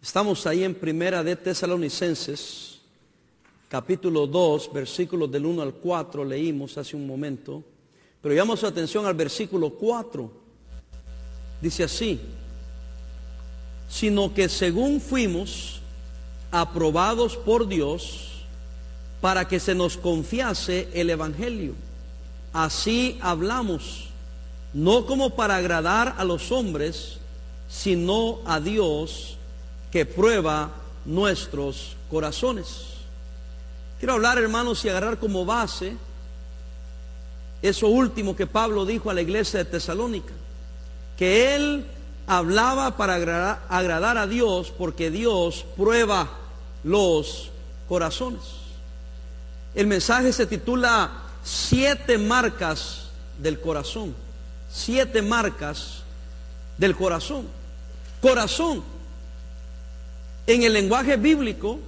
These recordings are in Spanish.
Estamos ahí en Primera de Tesalonicenses, capítulo 2, versículos del 1 al 4, leímos hace un momento. Pero llamamos atención al versículo 4. Dice así, sino que según fuimos aprobados por Dios para que se nos confiase el Evangelio. Así hablamos, no como para agradar a los hombres, sino a Dios que prueba nuestros corazones. Quiero hablar, hermanos, y agarrar como base eso último que Pablo dijo a la iglesia de Tesalónica, que él hablaba para agradar, a Dios porque Dios prueba los corazones. El mensaje se titula Siete marcas del corazón. Siete marcas del corazón. Corazón en el lenguaje bíblico,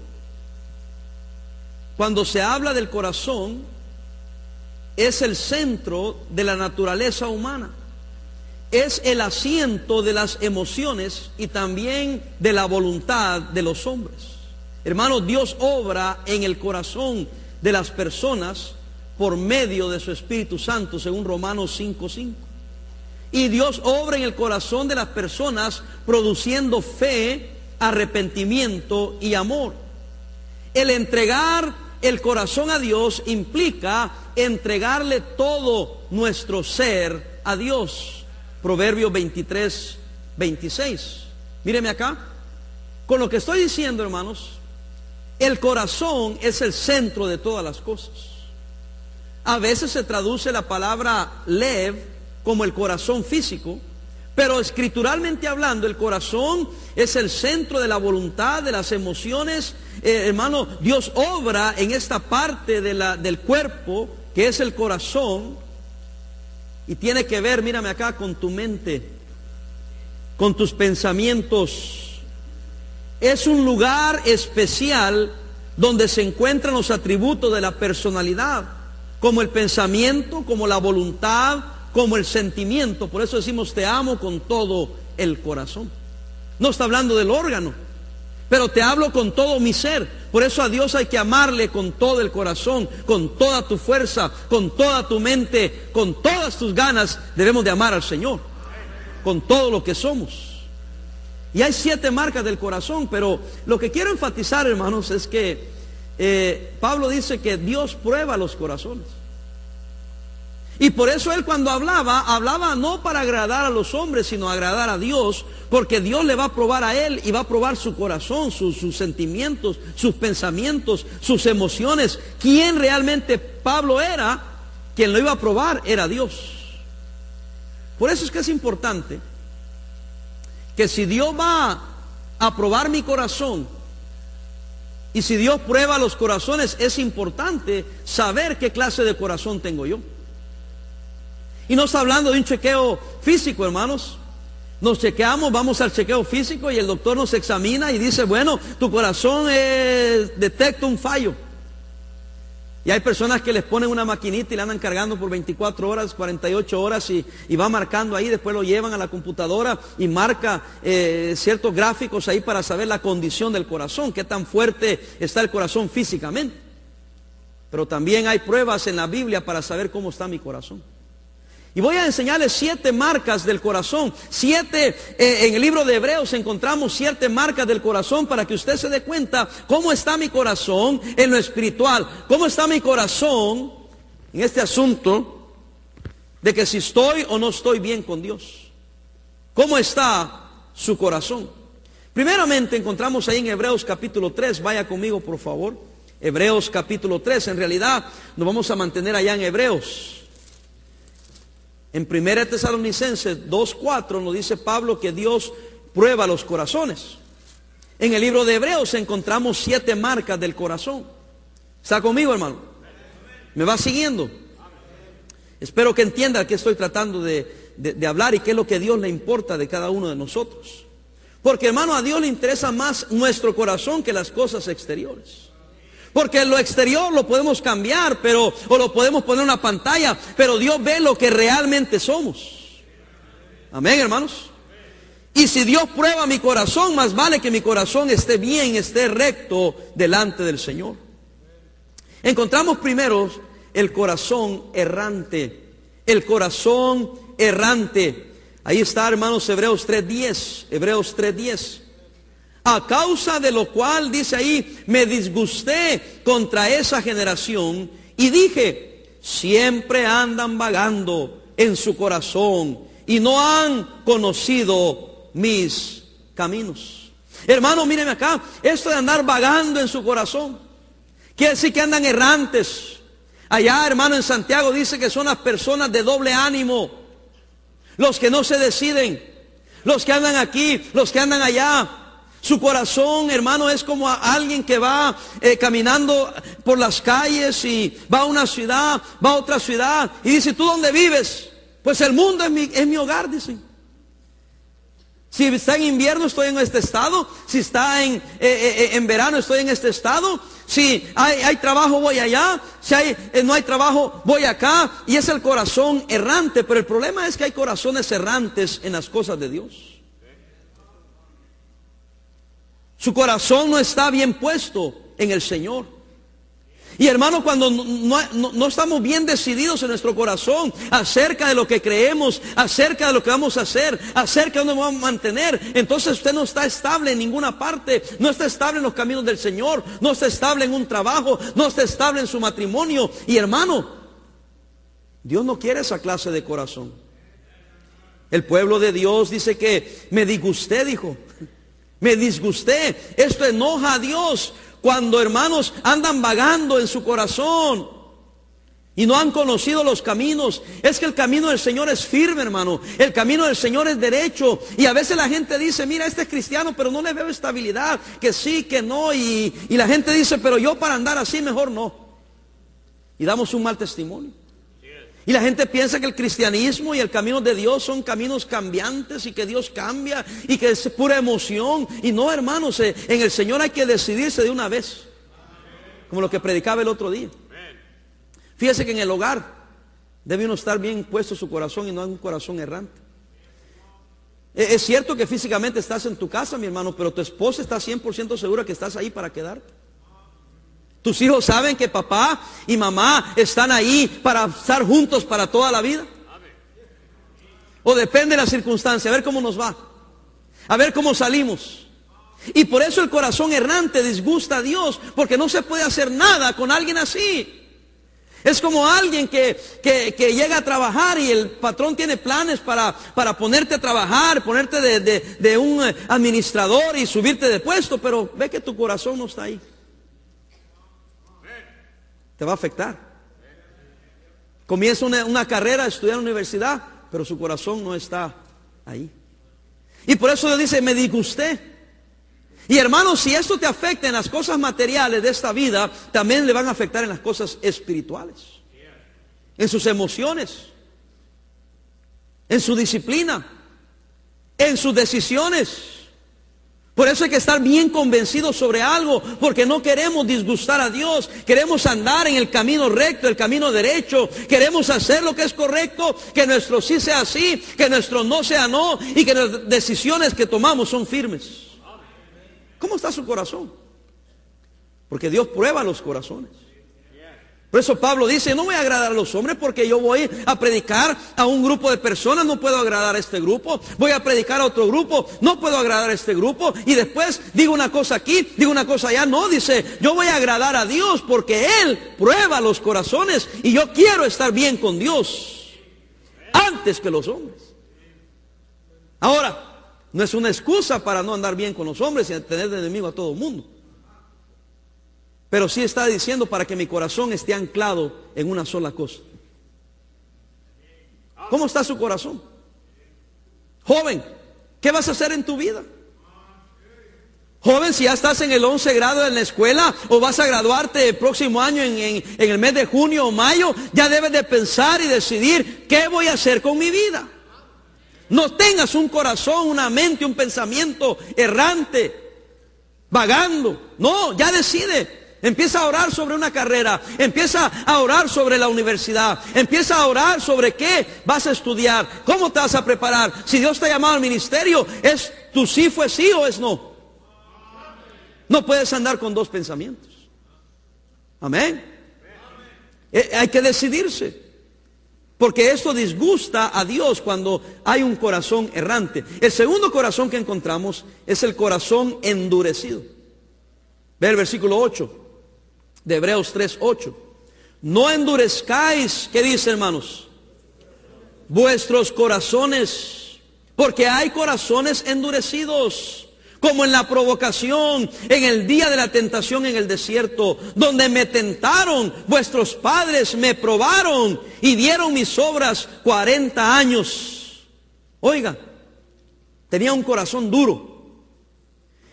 cuando se habla del corazón, es el centro de la naturaleza humana. Es el asiento de las emociones y también de la voluntad de los hombres. Hermanos, Dios obra en el corazón de las personas por medio de su Espíritu Santo, según Romanos 5.5. Y Dios obra en el corazón de las personas produciendo fe, arrepentimiento y amor. El entregar el corazón a Dios implica entregarle todo nuestro ser a Dios. Proverbio 23, 26. Míreme acá. Con lo que estoy diciendo, hermanos, el corazón es el centro de todas las cosas. A veces se traduce la palabra lev como el corazón físico, pero escrituralmente hablando, el corazón es el centro de la voluntad, de las emociones. Eh, hermano, Dios obra en esta parte del cuerpo, que es el corazón, y tiene que ver, mírame acá, con tu mente, con tus pensamientos. Es un lugar especial donde se encuentran los atributos de la personalidad, como el pensamiento, como la voluntad, como el sentimiento. Por eso decimos te amo con todo el corazón. No está hablando del órgano, pero te hablo con todo mi ser. Por eso a Dios hay que amarle con todo el corazón, con toda tu fuerza, con toda tu mente, con todas tus ganas. Debemos de amar al Señor, con todo lo que somos. Y hay siete marcas del corazón, pero lo que quiero enfatizar, hermanos, es que eh, Pablo dice que Dios prueba los corazones. Y por eso él cuando hablaba, hablaba no para agradar a los hombres, sino agradar a Dios, porque Dios le va a probar a él y va a probar su corazón, sus, sentimientos, sus pensamientos, sus emociones. ¿Quién realmente Pablo era? Quien lo iba a probar era Dios. Por eso es que es importante que si Dios va a probar mi corazón, y si Dios prueba los corazones, es importante saber qué clase de corazón tengo yo. Y no está hablando de un chequeo físico, hermanos. Nos chequeamos, vamos al chequeo físico y el doctor nos examina y dice, bueno, tu corazón detecta un fallo. Y hay personas que les ponen una maquinita y la andan cargando por 24 horas, 48 horas y, va marcando ahí, después lo llevan a la computadora y marca eh, ciertos gráficos ahí para saber la condición del corazón, qué tan fuerte está el corazón físicamente. Pero también hay pruebas en la Biblia para saber cómo está mi corazón. Y voy a enseñarles siete marcas del corazón. Siete, eh, en el libro de Hebreos encontramos siete marcas del corazón para que usted se dé cuenta cómo está mi corazón en lo espiritual. Cómo está mi corazón en este asunto de que si estoy o no estoy bien con Dios. ¿Cómo está su corazón? Primeramente encontramos ahí en Hebreos capítulo 3. Vaya conmigo por favor. Hebreos capítulo 3. En realidad nos vamos a mantener allá en Hebreos. En 1 Tesalonicenses 2.4 nos dice Pablo que Dios prueba los corazones. En el libro de Hebreos encontramos siete marcas del corazón. ¿Está conmigo, hermano? ¿Me va siguiendo? Espero que entienda que estoy tratando de, de hablar y qué es lo que Dios le importa de cada uno de nosotros. Porque, hermano, a Dios le interesa más nuestro corazón que las cosas exteriores. Porque lo exterior lo podemos cambiar, pero o lo podemos poner en una pantalla, pero Dios ve lo que realmente somos. Amén, hermanos. Y si Dios prueba mi corazón, más vale que mi corazón esté bien, esté recto delante del Señor. Encontramos primero el corazón errante. El corazón errante. Ahí está, hermanos, Hebreos 3.10. Hebreos 3.10. A causa de lo cual, dice ahí, me disgusté contra esa generación y dije, siempre andan vagando en su corazón y no han conocido mis caminos. Hermano, mírenme acá, esto de andar vagando en su corazón, quiere decir que andan errantes. Allá, hermano, en Santiago dice que son las personas de doble ánimo, los que no se deciden, los que andan aquí, los que andan allá, su corazón, hermano, es como alguien que va eh, caminando por las calles y va a una ciudad, va a otra ciudad y dice, ¿tú dónde vives? Pues el mundo es mi, es mi hogar, dice. Si está en invierno estoy en este estado, si está en, eh, eh, en verano estoy en este estado, si hay, hay trabajo voy allá, si no hay trabajo voy acá y es el corazón errante, pero el problema es que hay corazones errantes en las cosas de Dios. Su corazón no está bien puesto en el Señor. Y hermano, cuando no, estamos bien decididos en nuestro corazón acerca de lo que creemos, acerca de lo que vamos a hacer, acerca de dónde vamos a mantener, entonces usted no está estable en ninguna parte, no está estable en los caminos del Señor, no está estable en un trabajo, no está estable en su matrimonio. Y hermano, Dios no quiere esa clase de corazón. El pueblo de Dios dice que me disgusté, dijo. Me disgusté. Esto enoja a Dios cuando hermanos andan vagando en su corazón y no han conocido los caminos. Es que el camino del Señor es firme, hermano. El camino del Señor es derecho. Y a veces la gente dice, mira, este es cristiano, pero no le veo estabilidad. Que sí, que no. Y, y la gente dice, pero yo para andar así mejor no. Y damos un mal testimonio. Y la gente piensa que el cristianismo y el camino de Dios son caminos cambiantes y que Dios cambia y que es pura emoción. Y no, hermanos, eh, en el Señor hay que decidirse de una vez. Como lo que predicaba el otro día. Fíjese que en el hogar debe uno estar bien puesto su corazón y no un corazón errante. E, es cierto que físicamente estás en tu casa, mi hermano, pero tu esposa está 100% segura que estás ahí para quedarte. ¿Tus hijos saben que papá y mamá están ahí para estar juntos para toda la vida? O depende de la circunstancia, a ver cómo nos va, a ver cómo salimos. Y por eso el corazón errante disgusta a Dios, porque no se puede hacer nada con alguien así. Es como alguien que, llega a trabajar y el patrón tiene planes para, para ponerte a trabajar, ponerte de, de un administrador y subirte de puesto, pero ve que tu corazón no está ahí te va a afectar. Comienza una, carrera, estudiar en la universidad, pero su corazón no está ahí. Y por eso le dice, me disgusté. Y hermanos, si esto te afecta en las cosas materiales de esta vida, también le van a afectar en las cosas espirituales. En sus emociones, en su disciplina, en sus decisiones. Por eso hay que estar bien convencidos sobre algo, porque no queremos disgustar a Dios, queremos andar en el camino recto, el camino derecho, queremos hacer lo que es correcto, que nuestro sí sea sí, que nuestro no sea no, y que las decisiones que tomamos son firmes. ¿Cómo está su corazón? Porque Dios prueba los corazones. Por eso Pablo dice, no voy a agradar a los hombres porque yo voy a predicar a un grupo de personas, no puedo agradar a este grupo, voy a predicar a otro grupo, no puedo agradar a este grupo, y después digo una cosa aquí, digo una cosa allá, no, dice, yo voy a agradar a Dios porque Él prueba los corazones y yo quiero estar bien con Dios antes que los hombres. Ahora, no es una excusa para no andar bien con los hombres y tener de enemigo a todo el mundo. Pero sí está diciendo para que mi corazón esté anclado en una sola cosa. ¿Cómo está su corazón? Joven, ¿qué vas a hacer en tu vida? Joven, si ya estás en el 11 grado en la escuela o vas a graduarte el próximo año en, en, el mes de junio o mayo, ya debes de pensar y decidir qué voy a hacer con mi vida. No tengas un corazón, una mente, un pensamiento errante, vagando. No, ya decide. Empieza a orar sobre una carrera, empieza a orar sobre la universidad, empieza a orar sobre qué vas a estudiar, cómo te vas a preparar. Si Dios te ha llamado al ministerio, es tu sí fue sí o es no. No puedes andar con dos pensamientos. Amén. Eh, hay que decidirse. Porque esto disgusta a Dios cuando hay un corazón errante. El segundo corazón que encontramos es el corazón endurecido. Ve el versículo 8 de Hebreos 3:8. No endurezcáis, ¿qué dice hermanos? Vuestros corazones, porque hay corazones endurecidos, como en la provocación, en el día de la tentación en el desierto, donde me tentaron, vuestros padres me probaron y dieron mis obras 40 años. Oiga, tenía un corazón duro.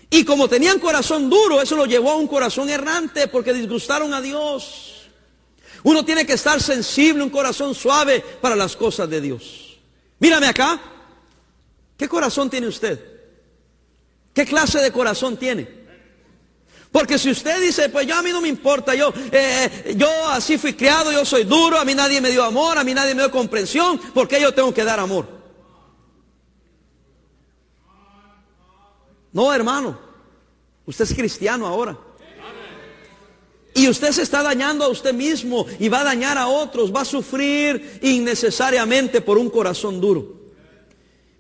Y como tenían corazón duro, eso lo llevó a un corazón errante porque disgustaron a Dios. Uno tiene que estar sensible, un corazón suave para las cosas de Dios. Mírame acá. ¿Qué corazón tiene usted? ¿Qué clase de corazón tiene? Porque si usted dice, pues yo a mí no me importa, yo, eh, yo así fui criado, yo soy duro, a mí nadie me dio amor, a mí nadie me dio comprensión, ¿por qué yo tengo que dar amor? No, hermano. Usted es cristiano ahora. Y usted se está dañando a usted mismo y va a dañar a otros, va a sufrir innecesariamente por un corazón duro.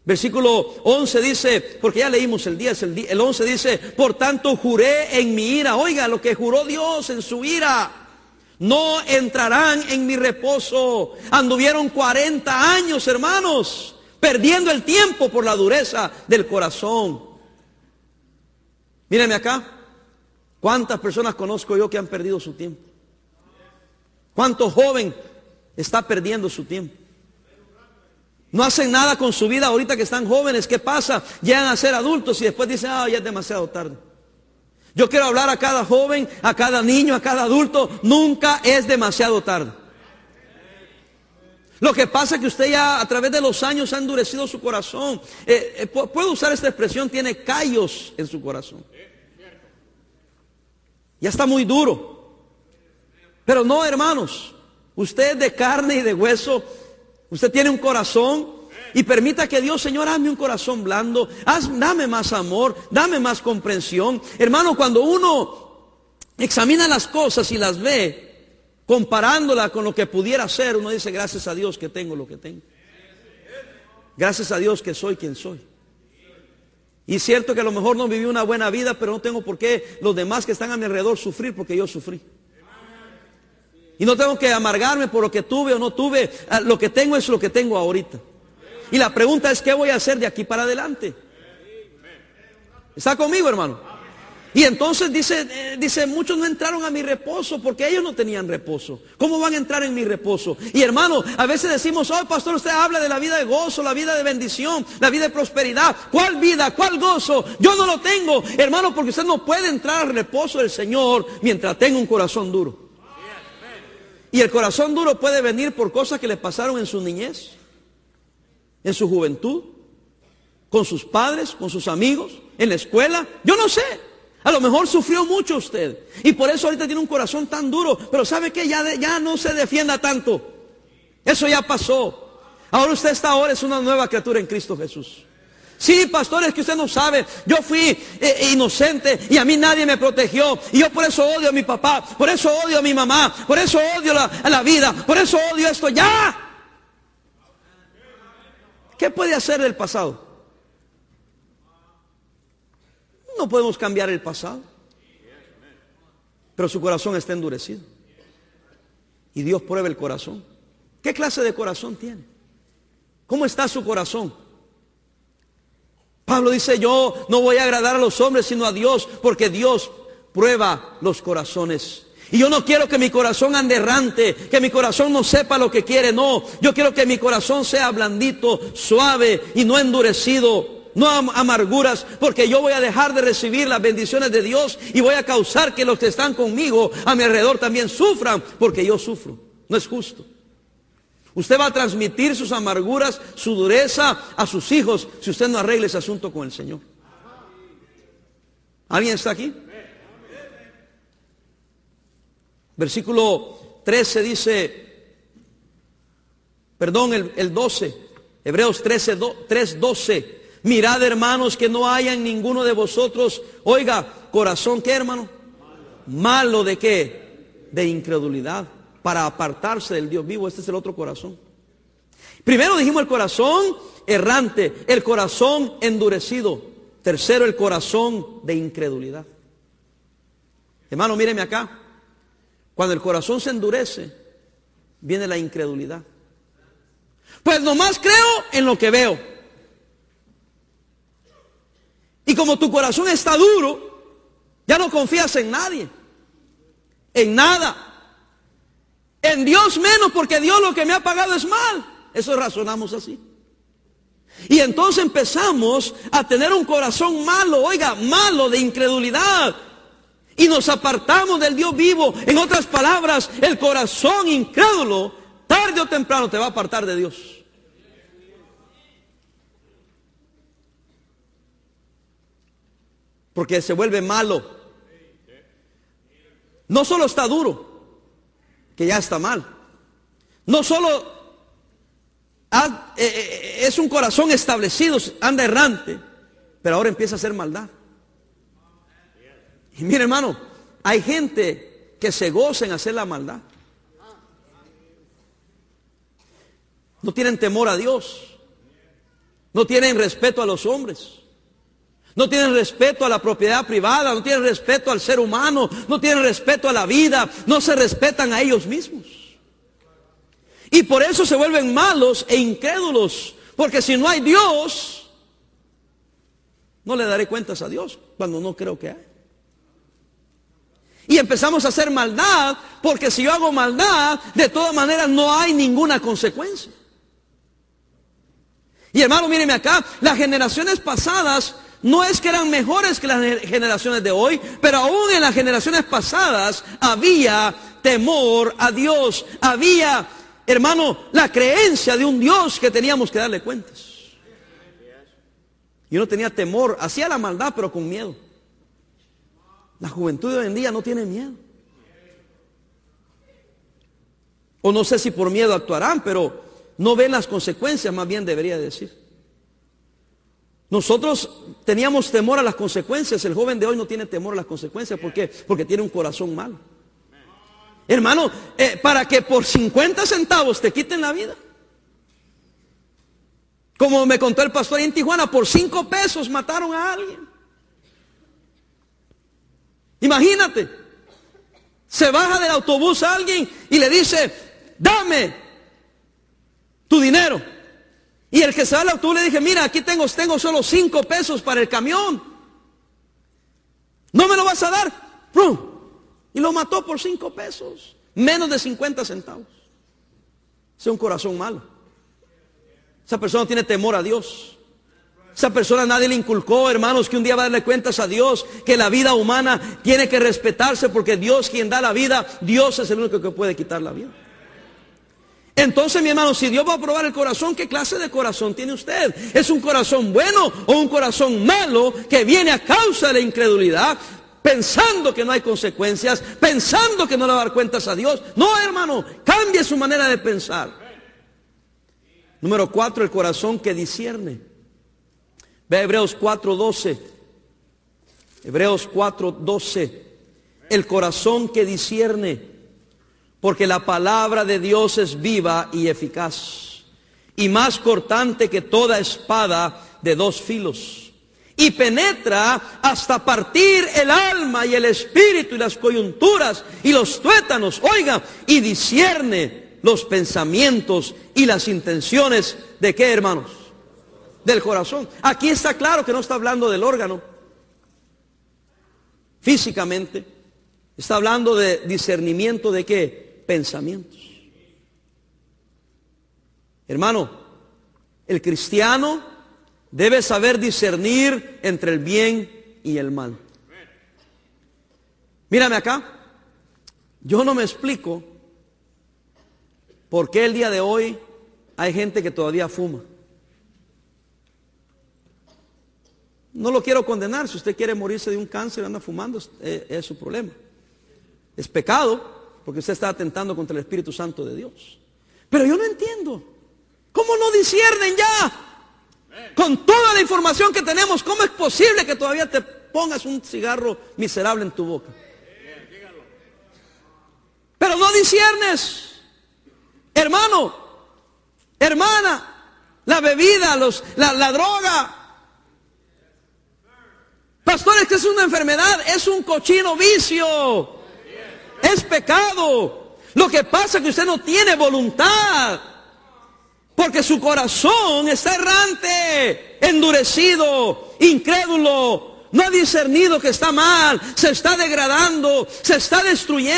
Versículo 11 dice, porque ya leímos el 10, el, el 11 dice, por tanto juré en mi ira, oiga lo que juró Dios en su ira, no entrarán en mi reposo. Anduvieron 40 años, hermanos, perdiendo el tiempo por la dureza del corazón. Mírenme acá. ¿Cuántas personas conozco yo que han perdido su tiempo? ¿Cuánto joven está perdiendo su tiempo? No hacen nada con su vida ahorita que están jóvenes. ¿Qué pasa? Llegan a ser adultos y después dicen, ah, ya es demasiado tarde. Yo quiero hablar a cada joven, a cada niño, a cada adulto. Nunca es demasiado tarde. Lo que pasa es que usted ya a través de los años ha endurecido su corazón. Eh, eh, puedo usar esta expresión, tiene callos en su corazón. Ya está muy duro. Pero no, hermanos, usted de carne y de hueso, usted tiene un corazón y permita que Dios, Señor, hazme un corazón blando, dame más amor, dame más comprensión. Hermano, cuando uno examina las cosas y las ve, comparándola con lo que pudiera ser, uno dice, gracias a Dios que tengo lo que tengo. Gracias a Dios que soy quien soy. Y cierto que a lo mejor no viví una buena vida, pero no tengo por qué los demás que están a mi alrededor sufrir porque yo sufrí. Y no tengo que amargarme por lo que tuve o no tuve. Ah, lo que tengo es lo que tengo ahorita. Y la pregunta es, ¿qué voy a hacer de aquí para adelante? ¿Está conmigo, hermano? Y entonces dice, eh, dice, muchos no entraron a mi reposo porque ellos no tenían reposo. ¿Cómo van a entrar en mi reposo? Y hermano, a veces decimos, oh pastor, usted habla de la vida de gozo, la vida de bendición, la vida de prosperidad. ¿Cuál vida? ¿Cuál gozo? Yo no lo tengo, hermano, porque usted no puede entrar al reposo del Señor mientras tenga un corazón duro. Y el corazón duro puede venir por cosas que le pasaron en su niñez, en su juventud, con sus padres, con sus amigos, en la escuela. Yo no sé. A lo mejor sufrió mucho usted. Y por eso ahorita tiene un corazón tan duro. Pero ¿sabe que Ya, ya no se defienda tanto. Eso ya pasó. Ahora usted está ahora, es una nueva criatura en Cristo Jesús. Sí, pastores, que usted no sabe. Yo fui eh, inocente y a mí nadie me protegió. Y yo por eso odio a mi papá, por eso odio a mi mamá, por eso odio a la vida, por eso odio esto. Ya. ¿Qué puede hacer del pasado? No podemos cambiar el pasado. Pero su corazón está endurecido. Y Dios prueba el corazón. ¿Qué clase de corazón tiene? ¿Cómo está su corazón? Pablo dice, yo no voy a agradar a los hombres sino a Dios, porque Dios prueba los corazones. Y yo no quiero que mi corazón ande errante, que mi corazón no sepa lo que quiere, no. Yo quiero que mi corazón sea blandito, suave y no endurecido no amarguras, porque yo voy a dejar de recibir las bendiciones de Dios y voy a causar que los que están conmigo a mi alrededor también sufran, porque yo sufro. No es justo. Usted va a transmitir sus amarguras, su dureza a sus hijos si usted no arregla ese asunto con el Señor. ¿Alguien está aquí? Versículo 13 dice, perdón, el, 12, Hebreos 13, 3, 12. Mirad hermanos que no haya en ninguno de vosotros, oiga, corazón, ¿qué hermano? Malo de qué? De incredulidad, para apartarse del Dios vivo. Este es el otro corazón. Primero dijimos el corazón errante, el corazón endurecido. Tercero, el corazón de incredulidad. Hermano, míreme acá. Cuando el corazón se endurece, viene la incredulidad. Pues nomás creo en lo que veo. Y como tu corazón está duro, ya no confías en nadie, en nada. En Dios menos, porque Dios lo que me ha pagado es mal. Eso razonamos así. Y entonces empezamos a tener un corazón malo, oiga, malo de incredulidad. Y nos apartamos del Dios vivo. En otras palabras, el corazón incrédulo, tarde o temprano te va a apartar de Dios. Porque se vuelve malo. No solo está duro, que ya está mal. No solo eh, eh, es un corazón establecido, anda errante, pero ahora empieza a hacer maldad. Y mire hermano, hay gente que se goza en hacer la maldad. No tienen temor a Dios. No tienen respeto a los hombres. No tienen respeto a la propiedad privada, no tienen respeto al ser humano, no tienen respeto a la vida, no se respetan a ellos mismos. Y por eso se vuelven malos e incrédulos. Porque si no hay Dios, no le daré cuentas a Dios cuando no creo que hay. Y empezamos a hacer maldad, porque si yo hago maldad, de todas maneras no hay ninguna consecuencia. Y hermano, míreme acá, las generaciones pasadas no es que eran mejores que las generaciones de hoy, pero aún en las generaciones pasadas había temor a Dios, había hermano, la creencia de un Dios que teníamos que darle cuentas. Yo no tenía temor, hacía la maldad, pero con miedo. La juventud de hoy en día no tiene miedo. O no sé si por miedo actuarán, pero no ven las consecuencias, más bien debería decir. Nosotros teníamos temor a las consecuencias, el joven de hoy no tiene temor a las consecuencias, ¿por qué? Porque tiene un corazón malo. Hermano, eh, para que por 50 centavos te quiten la vida. Como me contó el pastor en Tijuana, por 5 pesos mataron a alguien. Imagínate, se baja del autobús a alguien y le dice, dame tu dinero. Y el que se va al autobús le dije, mira, aquí tengo, tengo solo 5 pesos para el camión. ¿No me lo vas a dar? Y lo mató por cinco pesos. Menos de 50 centavos. Es un corazón malo. Esa persona tiene temor a Dios. Esa persona nadie le inculcó, hermanos, que un día va a darle cuentas a Dios, que la vida humana tiene que respetarse porque Dios quien da la vida, Dios es el único que puede quitar la vida. Entonces, mi hermano, si Dios va a probar el corazón, ¿qué clase de corazón tiene usted? ¿Es un corazón bueno o un corazón malo que viene a causa de la incredulidad? pensando que no hay consecuencias, pensando que no le va a dar cuentas a Dios. No, hermano, cambie su manera de pensar. Número cuatro, el corazón que discierne. Ve Hebreos 4:12. Hebreos 4:12. El corazón que discierne. Porque la palabra de Dios es viva y eficaz. Y más cortante que toda espada de dos filos y penetra hasta partir el alma y el espíritu y las coyunturas y los tuétanos, oiga, y discierne los pensamientos y las intenciones de qué, hermanos? Del corazón. Aquí está claro que no está hablando del órgano físicamente, está hablando de discernimiento de qué? Pensamientos. Hermano, el cristiano Debe saber discernir entre el bien y el mal. Mírame acá. Yo no me explico por qué el día de hoy hay gente que todavía fuma. No lo quiero condenar. Si usted quiere morirse de un cáncer anda fumando, es, es su problema. Es pecado, porque usted está atentando contra el Espíritu Santo de Dios. Pero yo no entiendo. ¿Cómo no disciernen ya? Con toda la información que tenemos, ¿cómo es posible que todavía te pongas un cigarro miserable en tu boca? Pero no disiernes. Hermano, hermana, la bebida, los, la, la droga. Pastores, que es una enfermedad, es un cochino vicio. Es pecado. Lo que pasa es que usted no tiene voluntad. Porque su corazón está errante, endurecido, incrédulo, no ha discernido que está mal, se está degradando, se está destruyendo.